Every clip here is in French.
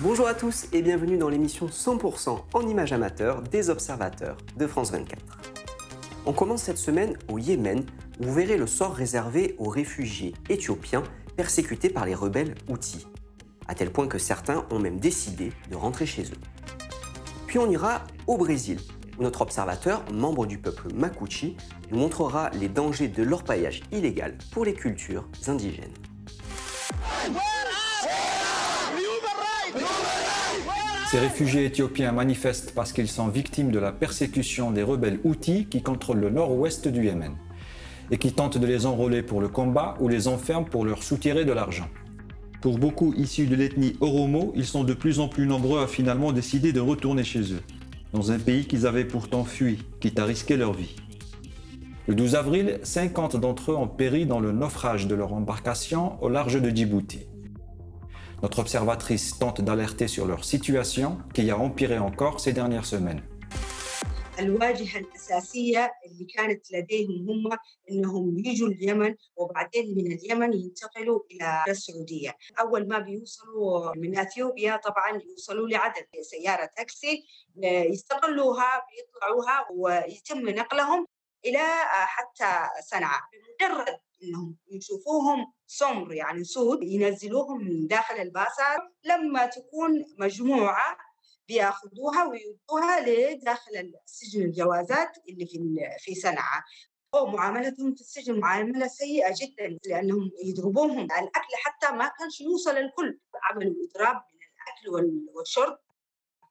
Bonjour à tous et bienvenue dans l'émission 100% en images amateurs des observateurs de France 24. On commence cette semaine au Yémen où vous verrez le sort réservé aux réfugiés éthiopiens persécutés par les rebelles Houthis, à tel point que certains ont même décidé de rentrer chez eux. Puis on ira au Brésil notre observateur, membre du peuple Makuchi, nous montrera les dangers de l'orpaillage illégal pour les cultures indigènes. Ces réfugiés éthiopiens manifestent parce qu'ils sont victimes de la persécution des rebelles Houthis qui contrôlent le nord-ouest du Yémen et qui tentent de les enrôler pour le combat ou les enferment pour leur soutirer de l'argent. Pour beaucoup issus de l'ethnie Oromo, ils sont de plus en plus nombreux à finalement décider de retourner chez eux, dans un pays qu'ils avaient pourtant fui, quitte à risquer leur vie. Le 12 avril, 50 d'entre eux ont péri dans le naufrage de leur embarcation au large de Djibouti. Notre observatrice tente d'alerter sur leur situation qui a empiré encore ces dernières semaines. الواجهة الأساسية اللي كانت لديهم هم أنهم يجوا اليمن وبعدين من اليمن ينتقلوا إلى السعودية. أول ما بيوصلوا من أثيوبيا طبعا يوصلوا لعدد سيارة تاكسي يستقلوها بيطلعوها ويتم نقلهم إلى حتى صنعاء. بمجرد إنهم يشوفوهم سمر يعني سود ينزلوهم من داخل الباصات. لما تكون مجموعة بياخذوها ويودوها لداخل السجن الجوازات اللي في في صنعاء. ومعاملتهم في السجن معاملة سيئة جدا لأنهم يضربوهم. الأكل حتى ما كانش يوصل الكل. عملوا إضراب من الأكل والشرب.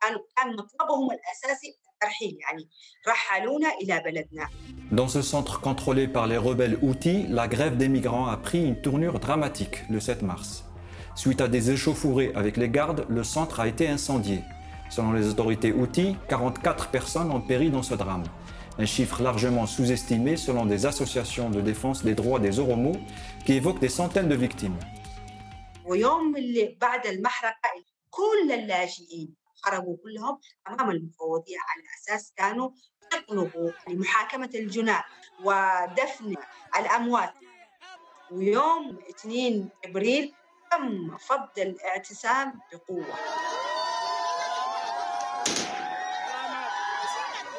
كان كان مطلبهم الأساسي الترحيل يعني رحلونا إلى بلدنا. Dans ce centre contrôlé par les rebelles Houthis, la grève des migrants a pris une tournure dramatique le 7 mars. Suite à des échauffourées avec les gardes, le centre a été incendié. Selon les autorités Houthis, 44 personnes ont péri dans ce drame. Un chiffre largement sous-estimé selon des associations de défense des droits des Oromo qui évoquent des centaines de victimes. خرجوا كلهم امام المفوضيه على اساس كانوا يطلبوا محاكمه الجناه ودفن الاموات ويوم 2 ابريل تم فض الاعتصام بقوه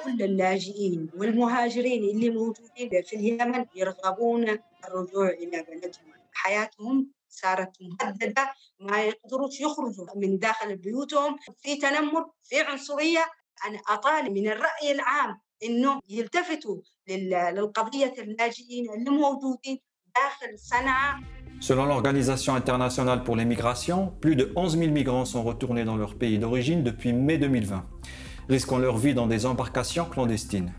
كل اللاجئين والمهاجرين اللي موجودين في اليمن يرغبون الرجوع الى بلدهم حياتهم صارت مهدده ما يقدروش يخرجوا من داخل بيوتهم في تنمر في عنصريه انا اطالب من الراي العام انه يلتفتوا للقضيه اللاجئين اللي موجودين داخل صنعاء Selon l'Organisation internationale pour les migrations, plus de 11 000 migrants sont retournés dans leur pays d'origine depuis mai 2020, risquant leur vie dans des embarcations clandestines.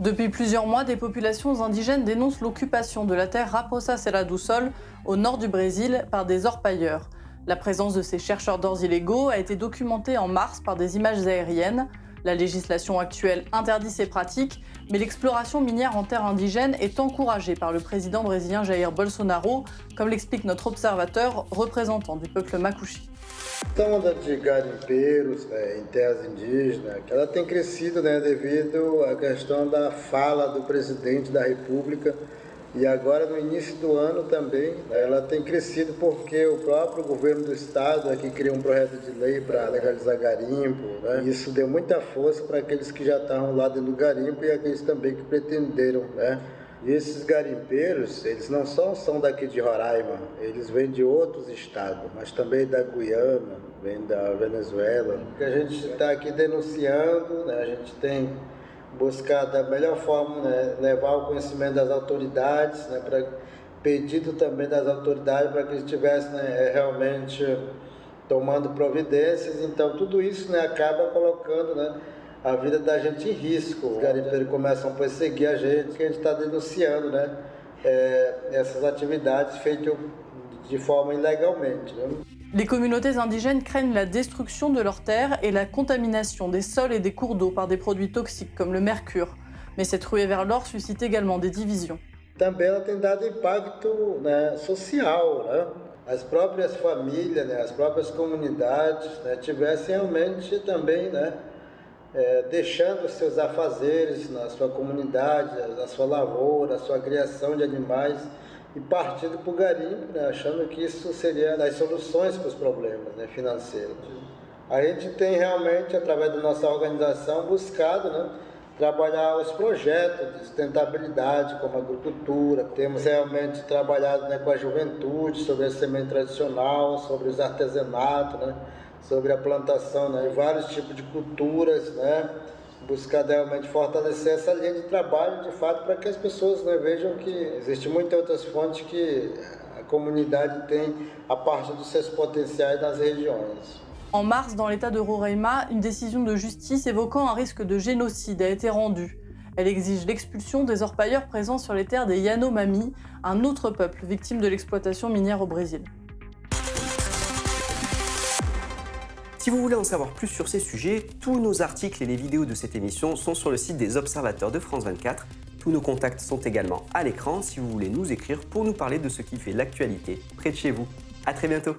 Depuis plusieurs mois, des populations indigènes dénoncent l'occupation de la terre Raposa Serra do Sol, au nord du Brésil, par des orpailleurs. La présence de ces chercheurs d'or illégaux a été documentée en mars par des images aériennes. La législation actuelle interdit ces pratiques, mais l'exploration minière en terre indigène est encouragée par le président brésilien Jair Bolsonaro, comme l'explique notre observateur représentant du peuple Makushi. De garimpeiros em terras indígenas, ela tem crescido devido à questão da fala do presidente da República e agora no início do ano também ela tem crescido porque o próprio governo do estado aqui criou um projeto de lei para legalizar garimpo. Né, isso deu muita força para aqueles que já estavam lá dentro do garimpo e aqueles também que pretenderam. Né, e esses garimpeiros, eles não só são daqui de Roraima, eles vêm de outros estados, mas também da Guiana, vêm da Venezuela. Que a gente está aqui denunciando, né, a gente tem buscado da melhor forma né, levar o conhecimento das autoridades, né, para pedido também das autoridades para que estivessem né, realmente tomando providências. Então tudo isso né, acaba colocando né, a vida da gente em risco. Os garimpeiros começam a perseguir a gente, que a gente está denunciando né, é, essas atividades feitas de forma ilegalmente. Né? Les communautés indigènes craignent la destruction de leurs terres et la contamination des sols et des cours d'eau par des produits toxiques comme le mercure. Mais cette ruée vers l'or suscite également des divisions. Também tem dado impacto né, social, as próprias famílias, né, as próprias comunidades né, tivessem realmente também né, é, deixando seus afazeres na sua comunidade, na sua lavoura, a sua criação de animais e partindo para o garimpo, né, achando que isso seria das soluções para os problemas né, financeiros. A gente tem realmente, através da nossa organização, buscado né, trabalhar os projetos de sustentabilidade, como agricultura. Temos realmente trabalhado né, com a juventude sobre a semente tradicional, sobre os artesanatos, né, sobre a plantação né, vários tipos de culturas, né, buscar realmente fortalecer essa linha de trabalho, de fato, para que as pessoas né, vejam que existem muitas outras fontes que a comunidade tem a partir dos seus potenciais nas regiões. En mars, dans l'état de Roraima, une décision de justice évoquant un risque de génocide a été rendue. Elle exige l'expulsion des orpailleurs présents sur les terres des Yanomami, un autre peuple victime de l'exploitation minière au Brésil. Si vous voulez en savoir plus sur ces sujets, tous nos articles et les vidéos de cette émission sont sur le site des observateurs de France 24. Tous nos contacts sont également à l'écran si vous voulez nous écrire pour nous parler de ce qui fait l'actualité près de chez vous. A très bientôt